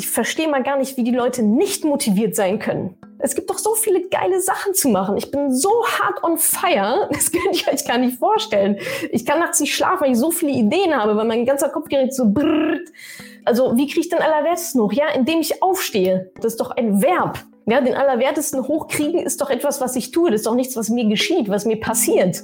ich verstehe mal gar nicht, wie die Leute nicht motiviert sein können. Es gibt doch so viele geile Sachen zu machen. Ich bin so hart on fire, das könnt ihr euch gar nicht vorstellen. Ich kann nachts nicht schlafen, weil ich so viele Ideen habe, weil mein ganzer Kopf gerät so brrrt. Also wie kriege ich den Allerwertesten hoch? Ja, indem ich aufstehe. Das ist doch ein Verb. Ja, den Allerwertesten hochkriegen ist doch etwas, was ich tue. Das ist doch nichts, was mir geschieht, was mir passiert.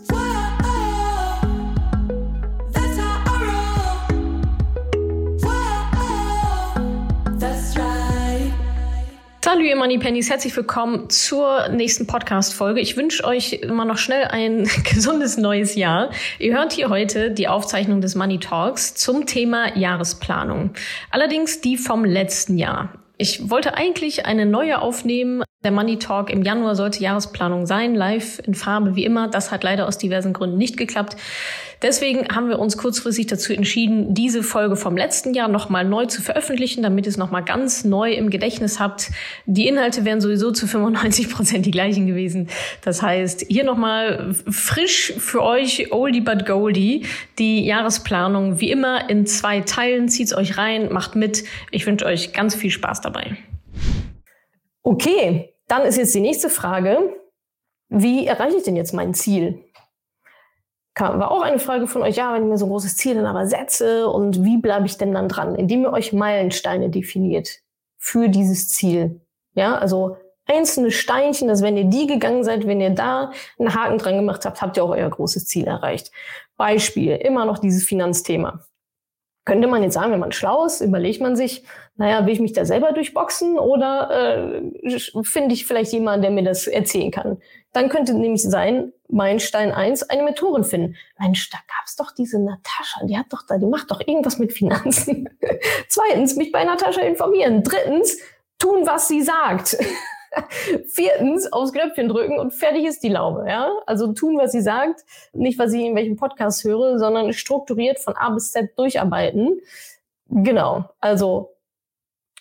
Hallo ihr Money Pennies, herzlich willkommen zur nächsten Podcast-Folge. Ich wünsche euch immer noch schnell ein gesundes neues Jahr. Ihr hört hier heute die Aufzeichnung des Money Talks zum Thema Jahresplanung. Allerdings die vom letzten Jahr. Ich wollte eigentlich eine neue aufnehmen. Der Money Talk im Januar sollte Jahresplanung sein, live in Farbe wie immer. Das hat leider aus diversen Gründen nicht geklappt. Deswegen haben wir uns kurzfristig dazu entschieden, diese Folge vom letzten Jahr nochmal neu zu veröffentlichen, damit ihr es nochmal ganz neu im Gedächtnis habt. Die Inhalte wären sowieso zu 95 Prozent die gleichen gewesen. Das heißt, hier nochmal frisch für euch, oldie but goldie, die Jahresplanung wie immer in zwei Teilen. Zieht's euch rein, macht mit. Ich wünsche euch ganz viel Spaß dabei. Okay, dann ist jetzt die nächste Frage. Wie erreiche ich denn jetzt mein Ziel? kam, war auch eine Frage von euch, ja, wenn ich mir so ein großes Ziel dann aber setze und wie bleibe ich denn dann dran? Indem ihr euch Meilensteine definiert für dieses Ziel. Ja, also einzelne Steinchen, dass wenn ihr die gegangen seid, wenn ihr da einen Haken dran gemacht habt, habt ihr auch euer großes Ziel erreicht. Beispiel, immer noch dieses Finanzthema. Könnte man jetzt sagen, wenn man schlau ist, überlegt man sich, naja, will ich mich da selber durchboxen oder äh, finde ich vielleicht jemanden, der mir das erzählen kann? Dann könnte nämlich sein, Meilenstein 1, eine Mentorin finden. Mensch, da gab's doch diese Natascha, die hat doch da, die macht doch irgendwas mit Finanzen. Zweitens, mich bei Natascha informieren. Drittens, tun, was sie sagt. Viertens, aufs Knöpfchen drücken und fertig ist die Laube. Ja? Also tun, was sie sagt, nicht, was ich in welchem Podcast höre, sondern strukturiert von A bis Z durcharbeiten. Genau, also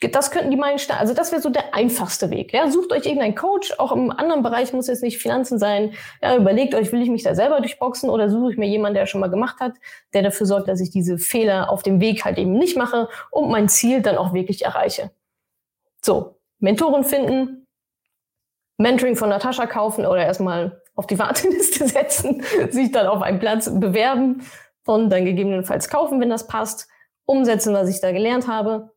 das könnten die Meilensteine, also das wäre so der einfachste Weg. Ja? Sucht euch irgendeinen Coach, auch im anderen Bereich muss jetzt nicht Finanzen sein. Ja, überlegt euch, will ich mich da selber durchboxen oder suche ich mir jemanden, der schon mal gemacht hat, der dafür sorgt, dass ich diese Fehler auf dem Weg halt eben nicht mache und mein Ziel dann auch wirklich erreiche. So, Mentoren finden, Mentoring von Natascha kaufen oder erstmal auf die Warteliste setzen, sich dann auf einen Platz bewerben und dann gegebenenfalls kaufen, wenn das passt, umsetzen, was ich da gelernt habe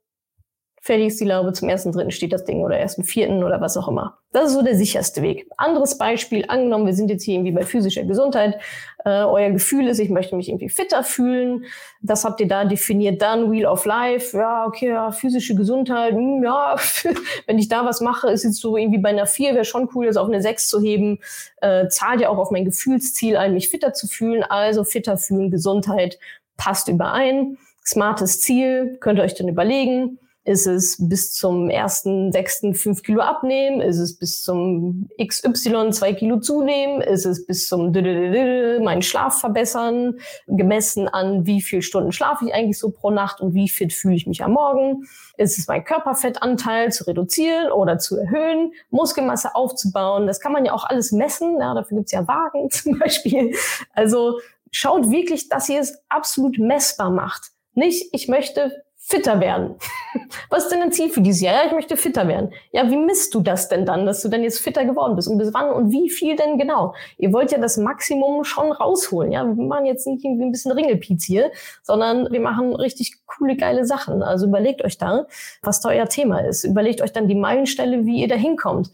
fertig ist die Laube, zum ersten dritten steht das Ding oder ersten vierten oder was auch immer. Das ist so der sicherste Weg. Anderes Beispiel, angenommen, wir sind jetzt hier irgendwie bei physischer Gesundheit. Äh, euer Gefühl ist, ich möchte mich irgendwie fitter fühlen. Das habt ihr da definiert. Dann Wheel of Life. Ja, okay, ja, physische Gesundheit. Hm, ja, wenn ich da was mache, ist jetzt so irgendwie bei einer vier wäre schon cool, das auf eine sechs zu heben. Äh, zahlt ja auch auf mein Gefühlsziel ein, mich fitter zu fühlen. Also fitter fühlen, Gesundheit passt überein. Smartes Ziel, könnt ihr euch dann überlegen ist es bis zum ersten, sechsten fünf Kilo abnehmen? Ist es bis zum XY zwei Kilo zunehmen? Ist es bis zum meinen Schlaf verbessern? Gemessen an, wie viel Stunden schlafe ich eigentlich so pro Nacht und wie fit fühle ich mich am Morgen? Ist es mein Körperfettanteil zu reduzieren oder zu erhöhen? Muskelmasse aufzubauen? Das kann man ja auch alles messen. Ja, dafür gibt's ja Wagen zum Beispiel. Also schaut wirklich, dass ihr es absolut messbar macht. Nicht, ich möchte fitter werden. Was ist denn ein Ziel für dieses Jahr? Ja, ich möchte fitter werden. Ja, wie misst du das denn dann, dass du dann jetzt fitter geworden bist? Und bis wann und wie viel denn genau? Ihr wollt ja das Maximum schon rausholen. Ja, wir machen jetzt nicht irgendwie ein bisschen Ringelpiez hier, sondern wir machen richtig coole, geile Sachen. Also überlegt euch da, was da euer Thema ist. Überlegt euch dann die Meilenstelle, wie ihr da hinkommt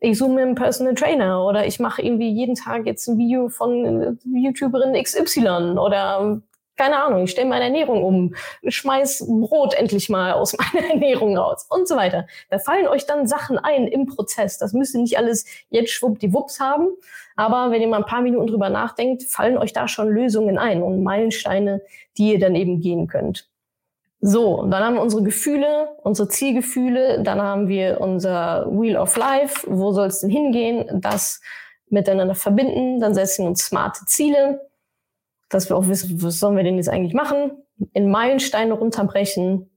ich suche mir einen Personal Trainer oder ich mache irgendwie jeden Tag jetzt ein Video von YouTuberin XY oder keine Ahnung, ich stelle meine Ernährung um, schmeiß Brot endlich mal aus meiner Ernährung raus und so weiter. Da fallen euch dann Sachen ein im Prozess. Das müsst ihr nicht alles jetzt schwuppdiwupps haben. Aber wenn ihr mal ein paar Minuten drüber nachdenkt, fallen euch da schon Lösungen ein und Meilensteine, die ihr dann eben gehen könnt. So, dann haben wir unsere Gefühle, unsere Zielgefühle, dann haben wir unser Wheel of Life, wo soll es denn hingehen, das miteinander verbinden, dann setzen wir uns smarte Ziele, dass wir auch wissen, was sollen wir denn jetzt eigentlich machen, in Meilensteine runterbrechen.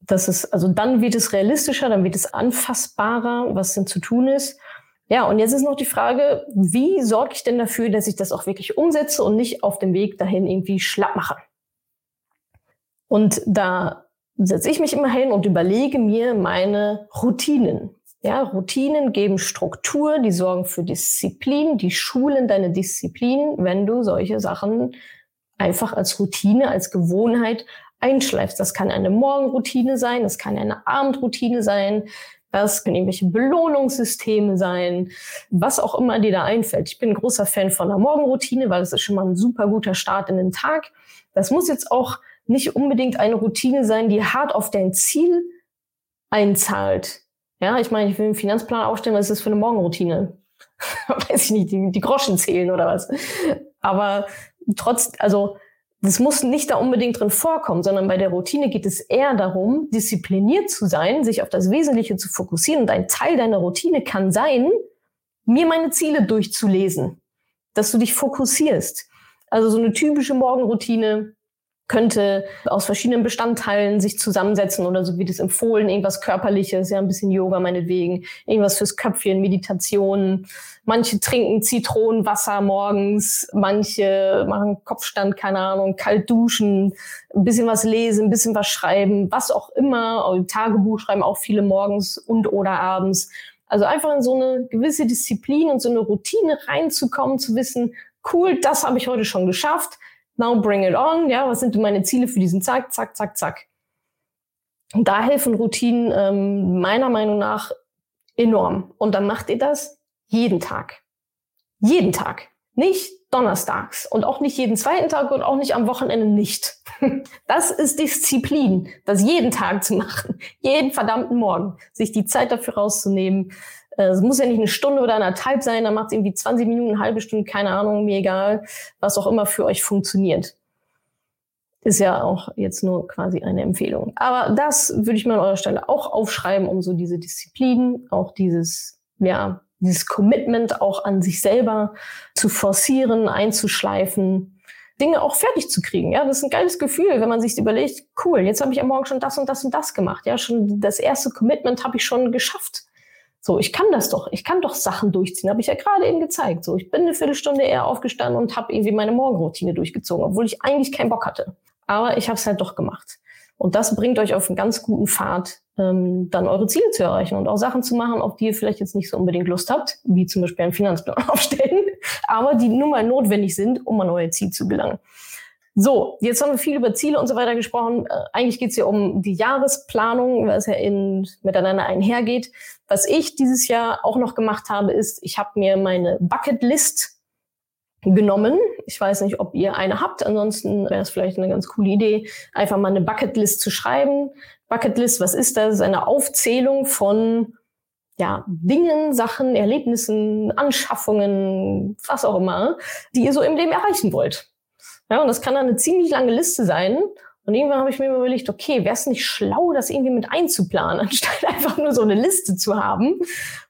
Das ist, also dann wird es realistischer, dann wird es anfassbarer, was denn zu tun ist. Ja, und jetzt ist noch die Frage, wie sorge ich denn dafür, dass ich das auch wirklich umsetze und nicht auf dem Weg dahin irgendwie schlapp mache? Und da setze ich mich immer hin und überlege mir meine Routinen. Ja, Routinen geben Struktur, die sorgen für Disziplin, die schulen deine Disziplin, wenn du solche Sachen einfach als Routine, als Gewohnheit einschleifst. Das kann eine Morgenroutine sein, das kann eine Abendroutine sein, das können irgendwelche Belohnungssysteme sein, was auch immer dir da einfällt. Ich bin ein großer Fan von der Morgenroutine, weil es ist schon mal ein super guter Start in den Tag. Das muss jetzt auch nicht unbedingt eine Routine sein, die hart auf dein Ziel einzahlt. Ja, ich meine, ich will einen Finanzplan aufstellen, was ist das für eine Morgenroutine? Weiß ich nicht, die, die Groschen zählen oder was. Aber trotz, also das muss nicht da unbedingt drin vorkommen, sondern bei der Routine geht es eher darum, diszipliniert zu sein, sich auf das Wesentliche zu fokussieren. Und ein Teil deiner Routine kann sein, mir meine Ziele durchzulesen, dass du dich fokussierst. Also so eine typische Morgenroutine könnte aus verschiedenen Bestandteilen sich zusammensetzen oder so wie das empfohlen, irgendwas Körperliches, ja, ein bisschen Yoga meinetwegen, irgendwas fürs Köpfchen, Meditation. Manche trinken Zitronenwasser morgens, manche machen Kopfstand, keine Ahnung, kalt duschen, ein bisschen was lesen, ein bisschen was schreiben, was auch immer. Tagebuch schreiben auch viele morgens und oder abends. Also einfach in so eine gewisse Disziplin und so eine Routine reinzukommen, zu wissen, cool, das habe ich heute schon geschafft now bring it on, ja, was sind meine Ziele für diesen Zack, zack, zack, zack. Und da helfen Routinen ähm, meiner Meinung nach enorm. Und dann macht ihr das jeden Tag. Jeden Tag. Nicht donnerstags und auch nicht jeden zweiten Tag und auch nicht am Wochenende nicht. Das ist Disziplin, das jeden Tag zu machen. Jeden verdammten Morgen. Sich die Zeit dafür rauszunehmen, es muss ja nicht eine Stunde oder anderthalb sein, dann macht es irgendwie 20 Minuten, eine halbe Stunde, keine Ahnung, mir egal, was auch immer für euch funktioniert. Ist ja auch jetzt nur quasi eine Empfehlung. Aber das würde ich mir an eurer Stelle auch aufschreiben, um so diese Disziplin, auch dieses, ja, dieses Commitment auch an sich selber zu forcieren, einzuschleifen, Dinge auch fertig zu kriegen. Ja, das ist ein geiles Gefühl, wenn man sich überlegt, cool, jetzt habe ich am Morgen schon das und das und das gemacht. Ja, schon das erste Commitment habe ich schon geschafft. So, ich kann das doch. Ich kann doch Sachen durchziehen. Habe ich ja gerade eben gezeigt. So, ich bin eine Viertelstunde eher aufgestanden und habe irgendwie meine Morgenroutine durchgezogen, obwohl ich eigentlich keinen Bock hatte. Aber ich habe es halt doch gemacht. Und das bringt euch auf einen ganz guten Pfad, ähm, dann eure Ziele zu erreichen und auch Sachen zu machen, auf die ihr vielleicht jetzt nicht so unbedingt Lust habt, wie zum Beispiel einen Finanzplan aufstellen, aber die nun mal notwendig sind, um an euer Ziel zu gelangen. So, jetzt haben wir viel über Ziele und so weiter gesprochen. Äh, eigentlich geht es hier um die Jahresplanung, was ja in, miteinander einhergeht. Was ich dieses Jahr auch noch gemacht habe, ist, ich habe mir meine Bucketlist genommen. Ich weiß nicht, ob ihr eine habt. Ansonsten wäre es vielleicht eine ganz coole Idee, einfach mal eine Bucketlist zu schreiben. Bucketlist, was ist das? Eine Aufzählung von ja, Dingen, Sachen, Erlebnissen, Anschaffungen, was auch immer, die ihr so im Leben erreichen wollt. Ja, und das kann dann eine ziemlich lange Liste sein. Und irgendwann habe ich mir überlegt, okay, wäre es nicht schlau, das irgendwie mit einzuplanen, anstatt einfach nur so eine Liste zu haben.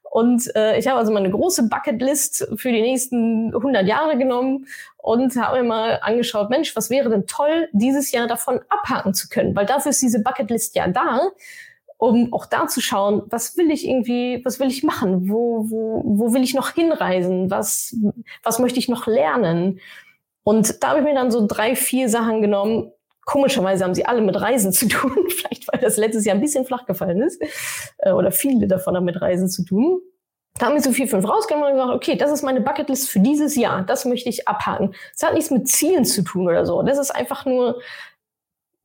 Und äh, ich habe also meine große Bucketlist für die nächsten 100 Jahre genommen und habe mir mal angeschaut, Mensch, was wäre denn toll, dieses Jahr davon abhaken zu können? Weil dafür ist diese Bucketlist ja da, um auch da zu schauen, was will ich irgendwie, was will ich machen? Wo, wo, wo will ich noch hinreisen? Was, was möchte ich noch lernen? Und da habe ich mir dann so drei, vier Sachen genommen. Komischerweise haben sie alle mit Reisen zu tun, vielleicht weil das letztes Jahr ein bisschen flach gefallen ist. Äh, oder viele davon haben mit Reisen zu tun. Da haben wir so vier, fünf rausgenommen und gesagt, okay, das ist meine Bucketlist für dieses Jahr. Das möchte ich abhaken. Das hat nichts mit Zielen zu tun oder so. Das ist einfach nur,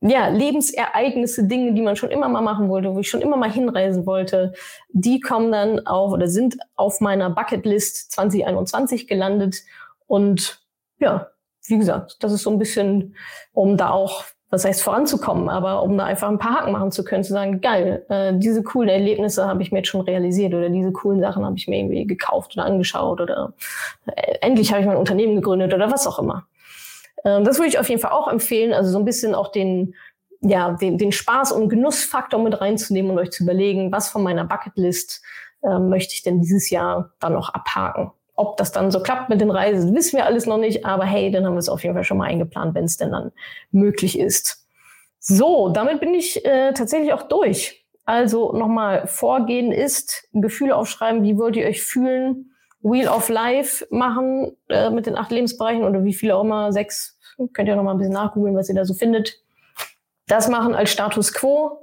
ja, Lebensereignisse, Dinge, die man schon immer mal machen wollte, wo ich schon immer mal hinreisen wollte. Die kommen dann auf oder sind auf meiner Bucketlist 2021 gelandet. Und ja, wie gesagt, das ist so ein bisschen, um da auch, was heißt voranzukommen, aber um da einfach ein paar Haken machen zu können, zu sagen, geil, äh, diese coolen Erlebnisse habe ich mir jetzt schon realisiert oder diese coolen Sachen habe ich mir irgendwie gekauft oder angeschaut oder äh, endlich habe ich mein Unternehmen gegründet oder was auch immer. Ähm, das würde ich auf jeden Fall auch empfehlen, also so ein bisschen auch den, ja, den, den Spaß und Genussfaktor mit reinzunehmen und euch zu überlegen, was von meiner Bucketlist äh, möchte ich denn dieses Jahr dann noch abhaken. Ob das dann so klappt mit den Reisen, wissen wir alles noch nicht. Aber hey, dann haben wir es auf jeden Fall schon mal eingeplant, wenn es denn dann möglich ist. So, damit bin ich äh, tatsächlich auch durch. Also nochmal, Vorgehen ist, Gefühle aufschreiben, wie wollt ihr euch fühlen, Wheel of Life machen äh, mit den acht Lebensbereichen oder wie viele auch immer, sechs, könnt ihr noch mal ein bisschen nachgoogeln, was ihr da so findet. das machen als Status quo.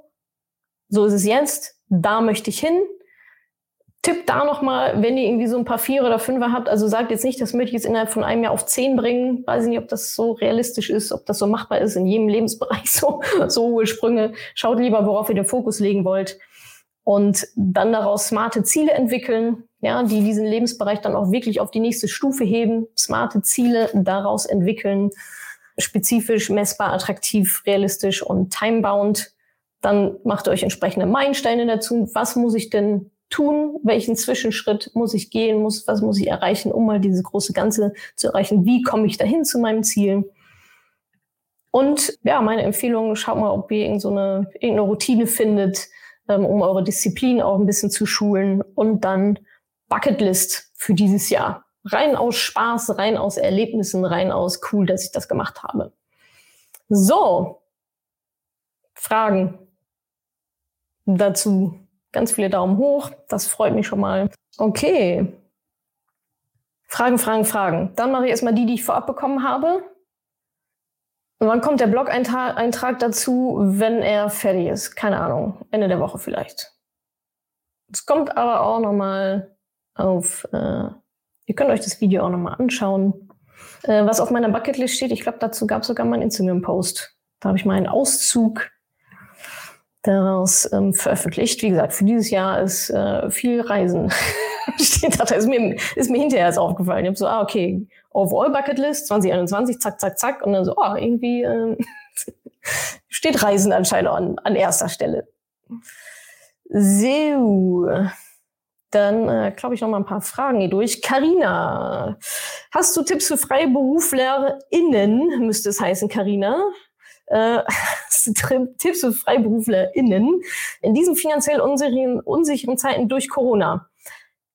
So ist es jetzt. Da möchte ich hin. Tipp da nochmal, wenn ihr irgendwie so ein paar Vier oder Fünfer habt, also sagt jetzt nicht, das möchte ich jetzt innerhalb von einem Jahr auf zehn bringen. Weiß nicht, ob das so realistisch ist, ob das so machbar ist in jedem Lebensbereich, so, so hohe Sprünge. Schaut lieber, worauf ihr den Fokus legen wollt. Und dann daraus smarte Ziele entwickeln, ja, die diesen Lebensbereich dann auch wirklich auf die nächste Stufe heben. Smarte Ziele daraus entwickeln, spezifisch, messbar, attraktiv, realistisch und timebound. Dann macht ihr euch entsprechende Meilensteine dazu. Was muss ich denn tun? Welchen Zwischenschritt muss ich gehen? Muss, was muss ich erreichen, um mal dieses große Ganze zu erreichen? Wie komme ich dahin zu meinem Ziel? Und ja, meine Empfehlung, schaut mal, ob ihr irgendeine, irgendeine Routine findet, ähm, um eure Disziplin auch ein bisschen zu schulen und dann Bucketlist für dieses Jahr. Rein aus Spaß, rein aus Erlebnissen, rein aus cool, dass ich das gemacht habe. So. Fragen dazu. Ganz viele Daumen hoch. Das freut mich schon mal. Okay. Fragen, Fragen, Fragen. Dann mache ich erstmal die, die ich vorab bekommen habe. Und wann kommt der Blog-Eintrag dazu, wenn er fertig ist? Keine Ahnung. Ende der Woche vielleicht. Es kommt aber auch nochmal auf, äh, ihr könnt euch das Video auch nochmal anschauen. Äh, was auf meiner Bucketlist steht, ich glaube, dazu gab es sogar mal einen Instagram-Post. Da habe ich mal einen Auszug daraus ähm, veröffentlicht. Wie gesagt, für dieses Jahr ist äh, viel Reisen. Steht da, ist mir, ist mir hinterher erst aufgefallen. Ich habe so, ah, okay, Overall Bucketlist 2021, zack, zack, zack. Und dann so, oh, irgendwie äh, steht Reisen anscheinend an, an erster Stelle. So. Dann äh, glaube ich noch mal ein paar Fragen hier durch. Karina, hast du Tipps für FreiberuflerInnen, müsste es heißen, Karina? Äh, Tipps für FreiberuflerInnen in diesen finanziell unsicheren, unsicheren Zeiten durch Corona.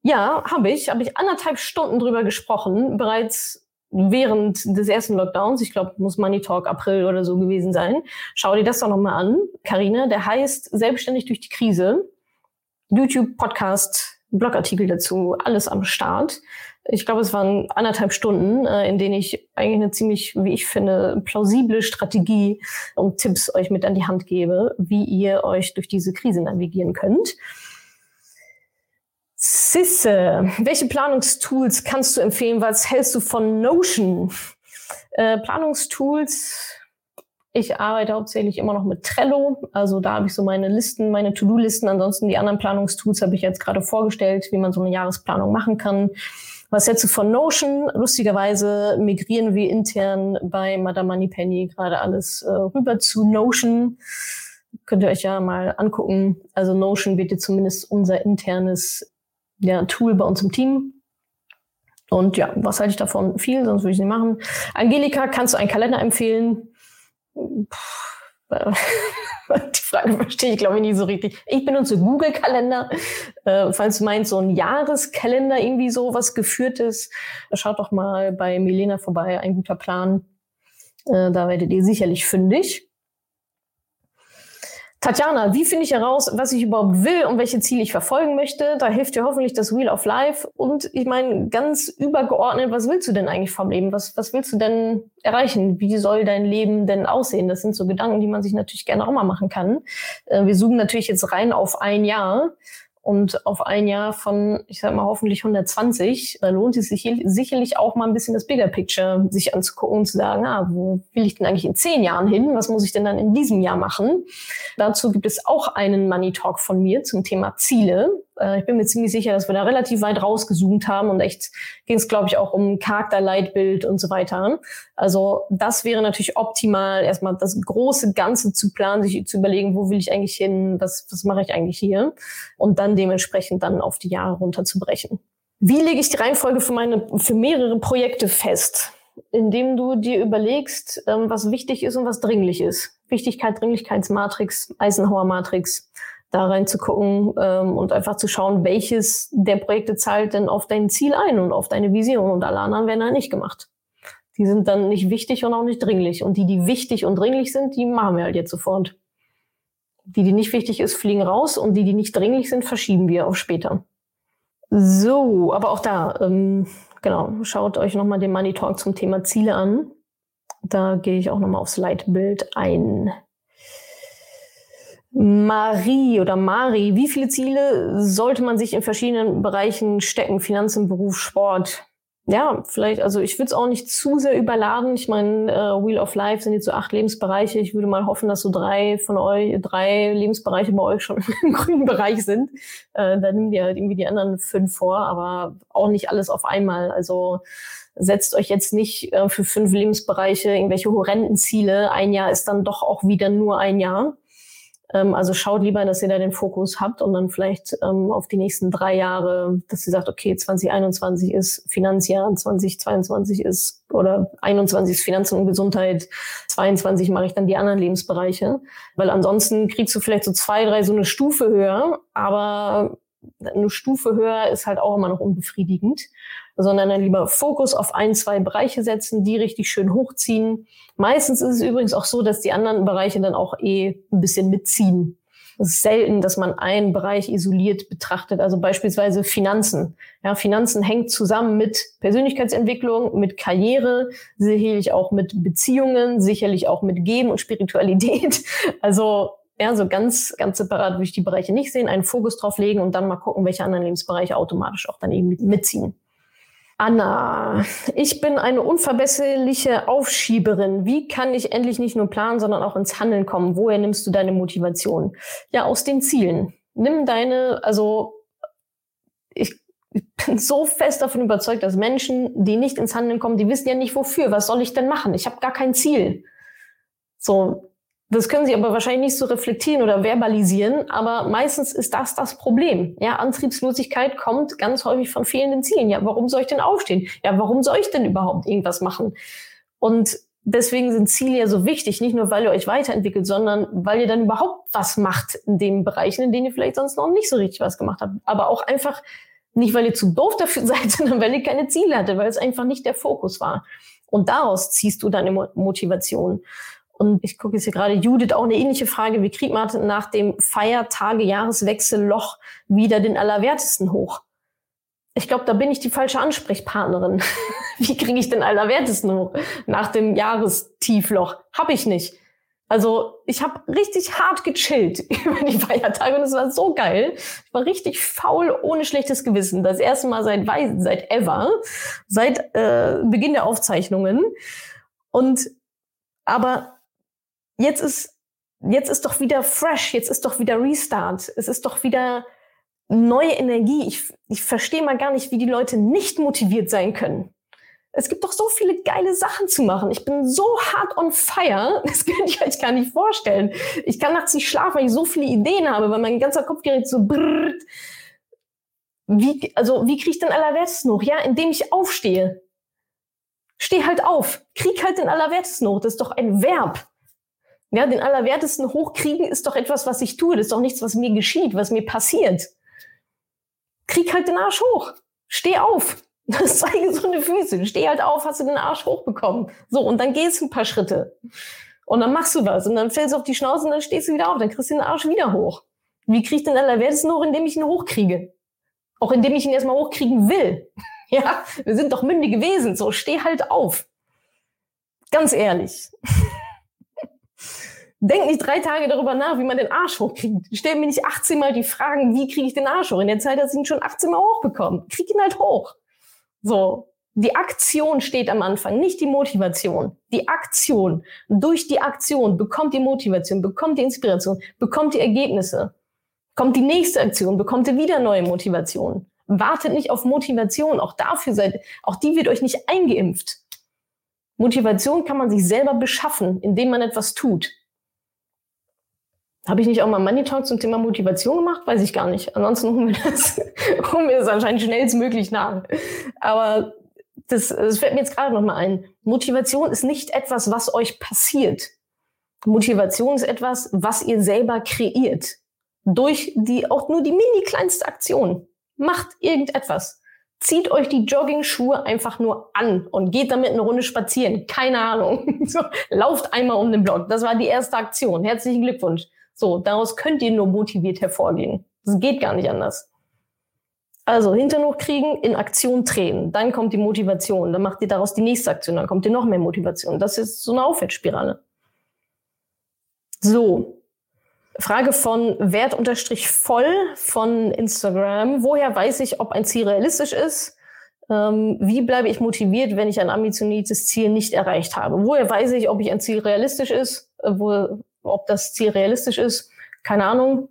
Ja, habe ich. Habe ich anderthalb Stunden drüber gesprochen, bereits während des ersten Lockdowns. Ich glaube, muss Money Talk April oder so gewesen sein. Schau dir das doch nochmal an, Karina. Der heißt Selbstständig durch die Krise. YouTube, Podcast, Blogartikel dazu, alles am Start ich glaube, es waren anderthalb Stunden, äh, in denen ich eigentlich eine ziemlich, wie ich finde, plausible Strategie und Tipps euch mit an die Hand gebe, wie ihr euch durch diese Krise navigieren könnt. Sisse, welche Planungstools kannst du empfehlen? Was hältst du von Notion? Äh, Planungstools, ich arbeite hauptsächlich immer noch mit Trello. Also da habe ich so meine Listen, meine To-Do-Listen. Ansonsten die anderen Planungstools habe ich jetzt gerade vorgestellt, wie man so eine Jahresplanung machen kann. Was hältst du von Notion? Lustigerweise migrieren wir intern bei Madame Moneypenny gerade alles äh, rüber zu Notion. Könnt ihr euch ja mal angucken. Also Notion wird jetzt zumindest unser internes ja, Tool bei uns im Team. Und ja, was halte ich davon? Viel, sonst würde ich nicht machen. Angelika, kannst du einen Kalender empfehlen? Puh, Die Frage verstehe ich, glaube ich, nicht so richtig. Ich benutze Google-Kalender. Äh, falls du meinst, so ein Jahreskalender irgendwie so was geführtes, schaut doch mal bei Milena vorbei. Ein guter Plan. Äh, da werdet ihr sicherlich fündig. Tatjana, wie finde ich heraus, was ich überhaupt will und welche Ziele ich verfolgen möchte? Da hilft dir hoffentlich das Wheel of Life. Und ich meine, ganz übergeordnet, was willst du denn eigentlich vom Leben? Was, was willst du denn erreichen? Wie soll dein Leben denn aussehen? Das sind so Gedanken, die man sich natürlich gerne auch mal machen kann. Äh, wir zoomen natürlich jetzt rein auf ein Jahr und auf ein Jahr von, ich sag mal, hoffentlich 120, da lohnt es sich sicherlich auch mal ein bisschen das Bigger Picture sich anzugucken und zu sagen, ah, wo will ich denn eigentlich in zehn Jahren hin? Was muss ich denn dann in diesem Jahr machen? Dazu gibt es auch einen Money Talk von mir zum Thema Ziele. Äh, ich bin mir ziemlich sicher, dass wir da relativ weit rausgezoomt haben und echt ging es, glaube ich, auch um Charakterleitbild und so weiter. Also das wäre natürlich optimal, erstmal das große Ganze zu planen, sich zu überlegen, wo will ich eigentlich hin, was, was mache ich eigentlich hier und dann dementsprechend dann auf die Jahre runterzubrechen. Wie lege ich die Reihenfolge für meine, für mehrere Projekte fest? Indem du dir überlegst, ähm, was wichtig ist und was dringlich ist. Wichtigkeit, Dringlichkeitsmatrix, Eisenhower-Matrix da reinzugucken ähm, und einfach zu schauen, welches der Projekte zahlt denn auf dein Ziel ein und auf deine Vision und alle anderen werden halt nicht gemacht. Die sind dann nicht wichtig und auch nicht dringlich. Und die, die wichtig und dringlich sind, die machen wir halt jetzt sofort. Die, die nicht wichtig ist, fliegen raus und die, die nicht dringlich sind, verschieben wir auf später. So, aber auch da, ähm, genau, schaut euch nochmal den Money Talk zum Thema Ziele an. Da gehe ich auch nochmal aufs Leitbild ein. Marie oder Mari, wie viele Ziele sollte man sich in verschiedenen Bereichen stecken? Finanzen, Beruf, Sport? ja, vielleicht, also ich würde es auch nicht zu sehr überladen. Ich meine, äh, Wheel of Life sind jetzt so acht Lebensbereiche. Ich würde mal hoffen, dass so drei von euch, drei Lebensbereiche bei euch schon im grünen Bereich sind. Äh, dann nimmt ihr halt irgendwie die anderen fünf vor, aber auch nicht alles auf einmal. Also setzt euch jetzt nicht äh, für fünf Lebensbereiche irgendwelche horrenden Ziele. Ein Jahr ist dann doch auch wieder nur ein Jahr. Ähm, also schaut lieber, dass ihr da den Fokus habt und dann vielleicht ähm, auf die nächsten drei Jahre, dass ihr sagt, okay, 2021 ist Finanzjahr, 2022 ist oder 21 ist Finanzen und Gesundheit, 22 mache ich dann die anderen Lebensbereiche, weil ansonsten kriegst du vielleicht so zwei, drei so eine Stufe höher, aber eine Stufe höher ist halt auch immer noch unbefriedigend, sondern dann lieber Fokus auf ein, zwei Bereiche setzen, die richtig schön hochziehen. Meistens ist es übrigens auch so, dass die anderen Bereiche dann auch eh ein bisschen mitziehen. Es ist selten, dass man einen Bereich isoliert betrachtet, also beispielsweise Finanzen. Ja, Finanzen hängt zusammen mit Persönlichkeitsentwicklung, mit Karriere, sicherlich auch mit Beziehungen, sicherlich auch mit Geben und Spiritualität. Also ja, so ganz, ganz separat würde ich die Bereiche nicht sehen, einen Fokus drauf legen und dann mal gucken, welche anderen Lebensbereiche automatisch auch dann eben mitziehen. Anna, ich bin eine unverbesserliche Aufschieberin. Wie kann ich endlich nicht nur planen, sondern auch ins Handeln kommen? Woher nimmst du deine Motivation? Ja, aus den Zielen. Nimm deine, also ich bin so fest davon überzeugt, dass Menschen, die nicht ins Handeln kommen, die wissen ja nicht wofür. Was soll ich denn machen? Ich habe gar kein Ziel. So, das können sie aber wahrscheinlich nicht so reflektieren oder verbalisieren, aber meistens ist das das Problem. Ja, Antriebslosigkeit kommt ganz häufig von fehlenden Zielen. Ja, warum soll ich denn aufstehen? Ja, warum soll ich denn überhaupt irgendwas machen? Und deswegen sind Ziele ja so wichtig, nicht nur weil ihr euch weiterentwickelt, sondern weil ihr dann überhaupt was macht in den Bereichen, in denen ihr vielleicht sonst noch nicht so richtig was gemacht habt. Aber auch einfach nicht, weil ihr zu doof dafür seid, sondern weil ihr keine Ziele hattet, weil es einfach nicht der Fokus war. Und daraus ziehst du deine Motivation. Und ich gucke jetzt hier gerade Judith auch eine ähnliche Frage. Wie kriegt man nach dem Feiertage-Jahreswechselloch wieder den Allerwertesten hoch? Ich glaube, da bin ich die falsche Ansprechpartnerin. Wie kriege ich den Allerwertesten hoch nach dem Jahrestiefloch? Hab ich nicht. Also ich habe richtig hart gechillt über die Feiertage und es war so geil. Ich war richtig faul, ohne schlechtes Gewissen. Das erste Mal seit seit ever, seit äh, Beginn der Aufzeichnungen. Und aber jetzt ist, jetzt ist doch wieder fresh, jetzt ist doch wieder Restart, es ist doch wieder neue Energie. Ich, ich verstehe mal gar nicht, wie die Leute nicht motiviert sein können. Es gibt doch so viele geile Sachen zu machen. Ich bin so hart on fire, das könnt ihr euch gar nicht vorstellen. Ich kann nachts nicht schlafen, weil ich so viele Ideen habe, weil mein ganzer Kopf gerät so brrrt. Wie, also, wie kriege ich den Allerwertesten hoch? Ja, indem ich aufstehe. Steh halt auf. Krieg halt den Allerwertesten hoch. Das ist doch ein Verb. Ja, den Allerwertesten hochkriegen ist doch etwas, was ich tue. Das ist doch nichts, was mir geschieht, was mir passiert. Krieg halt den Arsch hoch. Steh auf. Das zeige so eine Füße. Steh halt auf, hast du den Arsch hochbekommen. So, und dann gehst du ein paar Schritte. Und dann machst du was. Und dann fällst du auf die Schnauze und dann stehst du wieder auf. Dann kriegst du den Arsch wieder hoch. Wie krieg ich den Allerwertesten hoch? Indem ich ihn hochkriege. Auch indem ich ihn erstmal hochkriegen will. Ja, wir sind doch mündige Wesen. So, steh halt auf. Ganz ehrlich. Denk nicht drei Tage darüber nach, wie man den Arsch hochkriegt. Stell mir nicht 18 Mal die Fragen, wie kriege ich den Arsch hoch? In der Zeit hast du ihn schon 18 Mal hochbekommen. Krieg ihn halt hoch. So. Die Aktion steht am Anfang, nicht die Motivation. Die Aktion. Durch die Aktion bekommt die Motivation, bekommt die Inspiration, bekommt die Ergebnisse. Kommt die nächste Aktion, bekommt ihr wieder neue Motivation. Wartet nicht auf Motivation. Auch dafür seid, auch die wird euch nicht eingeimpft. Motivation kann man sich selber beschaffen, indem man etwas tut. Habe ich nicht auch mal Money Talk zum Thema Motivation gemacht? Weiß ich gar nicht. Ansonsten holen wir das, holen wir das anscheinend schnellstmöglich nach. Aber das, das fällt mir jetzt gerade nochmal ein. Motivation ist nicht etwas, was euch passiert. Motivation ist etwas, was ihr selber kreiert. Durch die, auch nur die mini kleinste Aktion. Macht irgendetwas. Zieht euch die Jogging-Schuhe einfach nur an und geht damit eine Runde spazieren. Keine Ahnung. So, lauft einmal um den Block. Das war die erste Aktion. Herzlichen Glückwunsch. So, daraus könnt ihr nur motiviert hervorgehen. Das geht gar nicht anders. Also Hintern hochkriegen, in Aktion treten, dann kommt die Motivation, dann macht ihr daraus die nächste Aktion, dann kommt ihr noch mehr Motivation. Das ist so eine Aufwärtsspirale. So. Frage von Wert unterstrich voll von Instagram. Woher weiß ich, ob ein Ziel realistisch ist? Ähm, wie bleibe ich motiviert, wenn ich ein ambitioniertes Ziel nicht erreicht habe? Woher weiß ich, ob ich ein Ziel realistisch ist? Äh, wo, ob das Ziel realistisch ist? Keine Ahnung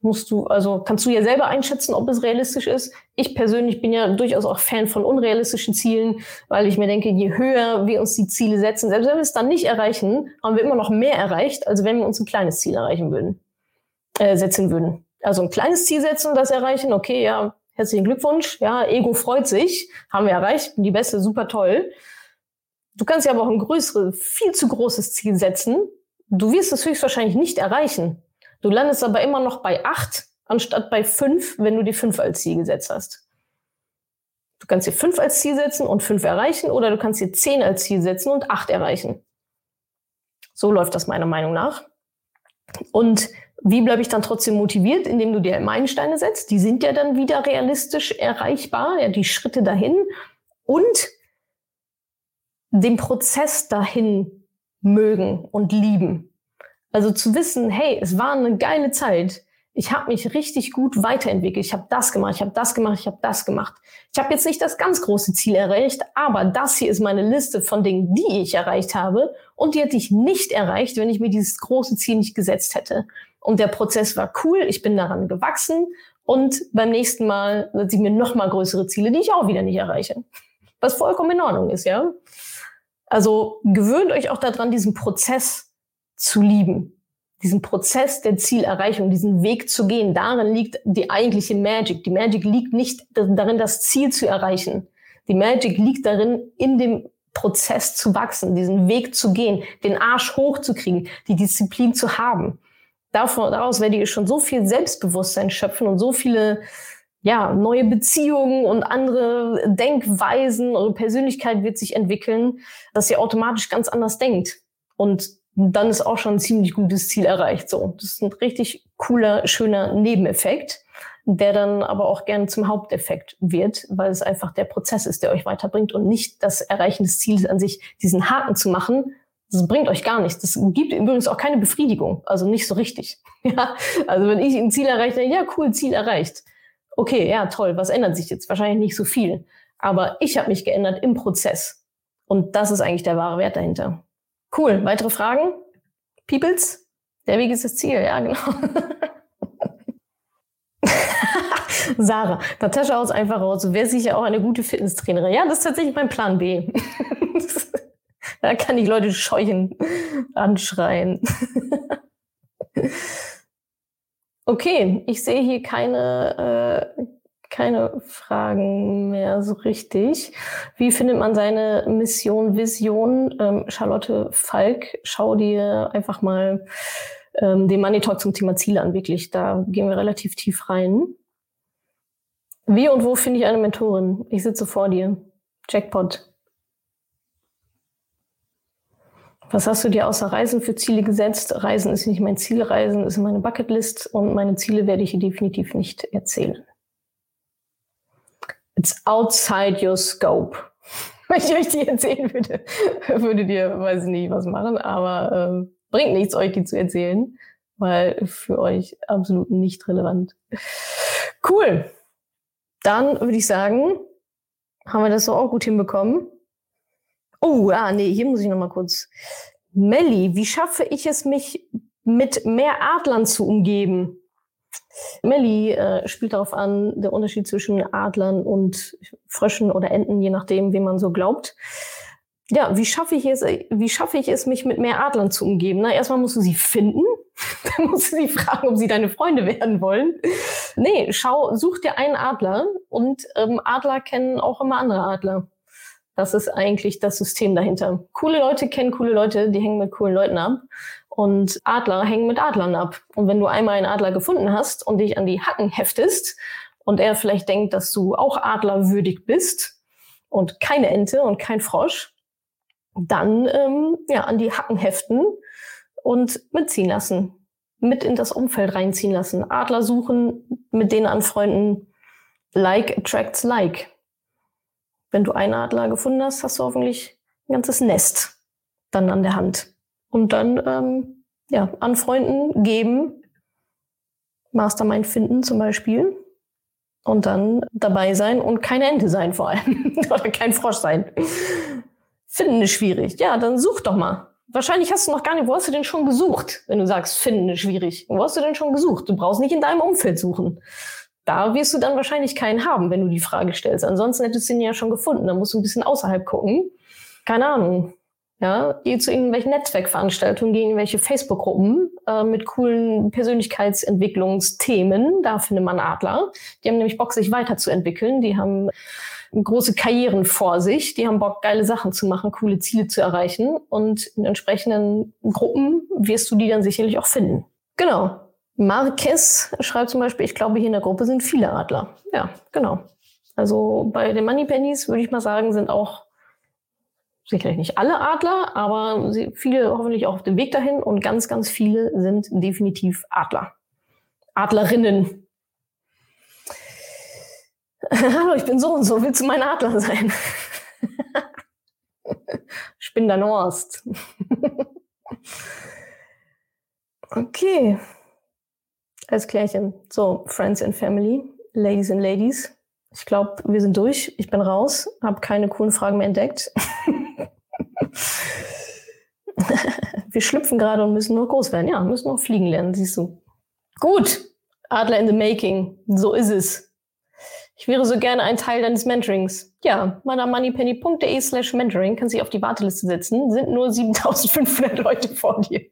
musst du, also kannst du ja selber einschätzen, ob es realistisch ist. Ich persönlich bin ja durchaus auch Fan von unrealistischen Zielen, weil ich mir denke, je höher wir uns die Ziele setzen, selbst wenn wir es dann nicht erreichen, haben wir immer noch mehr erreicht, als wenn wir uns ein kleines Ziel erreichen würden, äh, setzen würden. Also ein kleines Ziel setzen und das erreichen, okay, ja, herzlichen Glückwunsch, ja, Ego freut sich, haben wir erreicht, die Beste, super toll. Du kannst ja aber auch ein größeres, viel zu großes Ziel setzen. Du wirst es höchstwahrscheinlich nicht erreichen. Du landest aber immer noch bei acht anstatt bei fünf, wenn du die fünf als Ziel gesetzt hast. Du kannst dir fünf als Ziel setzen und fünf erreichen oder du kannst dir zehn als Ziel setzen und acht erreichen. So läuft das meiner Meinung nach. Und wie bleibe ich dann trotzdem motiviert, indem du dir Meilensteine setzt? Die sind ja dann wieder realistisch erreichbar, ja, die Schritte dahin und den Prozess dahin mögen und lieben. Also zu wissen, hey, es war eine geile Zeit. Ich habe mich richtig gut weiterentwickelt. Ich habe das gemacht, ich habe das gemacht, ich habe das gemacht. Ich habe jetzt nicht das ganz große Ziel erreicht, aber das hier ist meine Liste von Dingen, die ich erreicht habe und die hätte ich nicht erreicht, wenn ich mir dieses große Ziel nicht gesetzt hätte. Und der Prozess war cool, ich bin daran gewachsen und beim nächsten Mal setze ich mir noch mal größere Ziele, die ich auch wieder nicht erreiche. Was vollkommen in Ordnung ist, ja. Also gewöhnt euch auch daran, diesen Prozess zu lieben. Diesen Prozess der Zielerreichung, diesen Weg zu gehen, darin liegt die eigentliche Magic. Die Magic liegt nicht darin, das Ziel zu erreichen. Die Magic liegt darin, in dem Prozess zu wachsen, diesen Weg zu gehen, den Arsch hochzukriegen, die Disziplin zu haben. Davon, daraus werdet ihr schon so viel Selbstbewusstsein schöpfen und so viele ja, neue Beziehungen und andere Denkweisen, eure Persönlichkeit wird sich entwickeln, dass ihr automatisch ganz anders denkt. Und dann ist auch schon ein ziemlich gutes Ziel erreicht. So, das ist ein richtig cooler, schöner Nebeneffekt, der dann aber auch gerne zum Haupteffekt wird, weil es einfach der Prozess ist, der euch weiterbringt und nicht das Erreichen des Ziels an sich, diesen Haken zu machen. Das bringt euch gar nichts. Das gibt übrigens auch keine Befriedigung, also nicht so richtig. Ja, also wenn ich ein Ziel erreiche, ja cool, Ziel erreicht. Okay, ja toll. Was ändert sich jetzt? Wahrscheinlich nicht so viel. Aber ich habe mich geändert im Prozess und das ist eigentlich der wahre Wert dahinter. Cool. Weitere Fragen? Peoples? Der Weg ist das Ziel, ja, genau. Sarah, Natascha haut einfach raus. Du wärst sicher auch eine gute Fitnesstrainerin. Ja, das ist tatsächlich mein Plan B. da kann ich Leute scheuchen, anschreien. okay, ich sehe hier keine, äh, keine Fragen mehr so richtig. Wie findet man seine Mission, Vision? Ähm, Charlotte Falk, schau dir einfach mal ähm, den Money Talk zum Thema Ziele an, wirklich. Da gehen wir relativ tief rein. Wie und wo finde ich eine Mentorin? Ich sitze vor dir. Jackpot. Was hast du dir außer Reisen für Ziele gesetzt? Reisen ist nicht mein Ziel, Reisen ist meine Bucketlist und meine Ziele werde ich hier definitiv nicht erzählen. It's outside your scope. Wenn ich euch die erzählen würde, würdet ihr, weiß ich nicht, was machen, aber ähm, bringt nichts, euch die zu erzählen, weil für euch absolut nicht relevant. Cool. Dann würde ich sagen, haben wir das so auch gut hinbekommen. Oh, ah, nee, hier muss ich noch mal kurz. Melli, wie schaffe ich es, mich mit mehr Adlern zu umgeben? Melli äh, spielt darauf an, der Unterschied zwischen Adlern und Fröschen oder Enten, je nachdem, wie man so glaubt. Ja, wie schaffe ich es, wie schaffe ich es, mich mit mehr Adlern zu umgeben? Na, erstmal musst du sie finden. Dann musst du sie fragen, ob sie deine Freunde werden wollen. Nee, schau, such dir einen Adler und ähm, Adler kennen auch immer andere Adler. Das ist eigentlich das System dahinter. Coole Leute kennen coole Leute, die hängen mit coolen Leuten ab. Und Adler hängen mit Adlern ab. Und wenn du einmal einen Adler gefunden hast und dich an die Hacken heftest und er vielleicht denkt, dass du auch adlerwürdig bist und keine Ente und kein Frosch, dann ähm, ja an die Hacken heften und mitziehen lassen, mit in das Umfeld reinziehen lassen, Adler suchen, mit denen anfreunden. Like attracts like. Wenn du einen Adler gefunden hast, hast du hoffentlich ein ganzes Nest dann an der Hand. Und dann ähm, ja, anfreunden, geben, Mastermind finden zum Beispiel und dann dabei sein und keine Ente sein vor allem oder kein Frosch sein. Finden ist schwierig. Ja, dann such doch mal. Wahrscheinlich hast du noch gar nicht, wo hast du denn schon gesucht, wenn du sagst, finden ist schwierig. Wo hast du denn schon gesucht? Du brauchst nicht in deinem Umfeld suchen. Da wirst du dann wahrscheinlich keinen haben, wenn du die Frage stellst. Ansonsten hättest du ihn ja schon gefunden. Da musst du ein bisschen außerhalb gucken. Keine Ahnung. Ja, geh zu irgendwelchen Netzwerkveranstaltungen, geh in irgendwelche Facebook-Gruppen äh, mit coolen Persönlichkeitsentwicklungsthemen. Da findet man Adler. Die haben nämlich Bock, sich weiterzuentwickeln. Die haben große Karrieren vor sich. Die haben Bock, geile Sachen zu machen, coole Ziele zu erreichen. Und in entsprechenden Gruppen wirst du die dann sicherlich auch finden. Genau. Marquez schreibt zum Beispiel, ich glaube, hier in der Gruppe sind viele Adler. Ja, genau. Also bei den Moneypennies würde ich mal sagen, sind auch sicherlich nicht alle Adler, aber viele hoffentlich auch auf dem Weg dahin und ganz, ganz viele sind definitiv Adler. Adlerinnen. Hallo, ich bin so und so, willst du mein Adler sein? ich bin der Norst. okay. Alles klärchen. So, Friends and Family, Ladies and Ladies. Ich glaube, wir sind durch. Ich bin raus, habe keine coolen Fragen mehr entdeckt. wir schlüpfen gerade und müssen nur groß werden. Ja, müssen noch fliegen lernen, siehst du. Gut, Adler in the Making. So ist es. Ich wäre so gerne ein Teil deines Mentorings. Ja, madamoneypenny.de slash mentoring kann sich auf die Warteliste setzen. Sind nur 7500 Leute vor dir.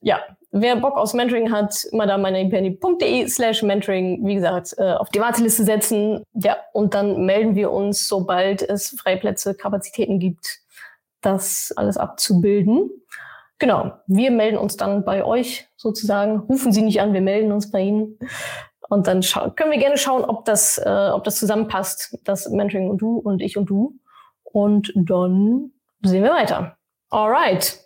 Ja, wer Bock aufs Mentoring hat, madamoneypenny.de slash mentoring, wie gesagt, äh, auf die Warteliste setzen. Ja, und dann melden wir uns, sobald es Freiplätze, Kapazitäten gibt, das alles abzubilden. Genau, wir melden uns dann bei euch sozusagen. Rufen Sie nicht an, wir melden uns bei Ihnen. Und dann können wir gerne schauen, ob das, äh, ob das zusammenpasst, das Mentoring und du und ich und du. Und dann sehen wir weiter. Alright.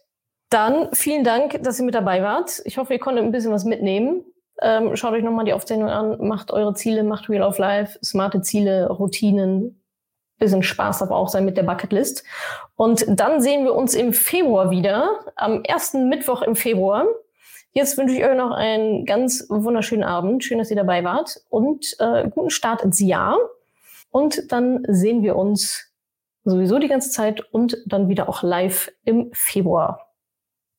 Dann vielen Dank, dass ihr mit dabei wart. Ich hoffe, ihr konntet ein bisschen was mitnehmen. Ähm, schaut euch nochmal die Aufzeichnung an, macht eure Ziele, macht Real of Life, smarte Ziele, Routinen, bisschen Spaß aber auch sein mit der Bucketlist. Und dann sehen wir uns im Februar wieder, am ersten Mittwoch im Februar. Jetzt wünsche ich euch noch einen ganz wunderschönen Abend. Schön, dass ihr dabei wart und äh, guten Start ins Jahr. Und dann sehen wir uns sowieso die ganze Zeit und dann wieder auch live im Februar.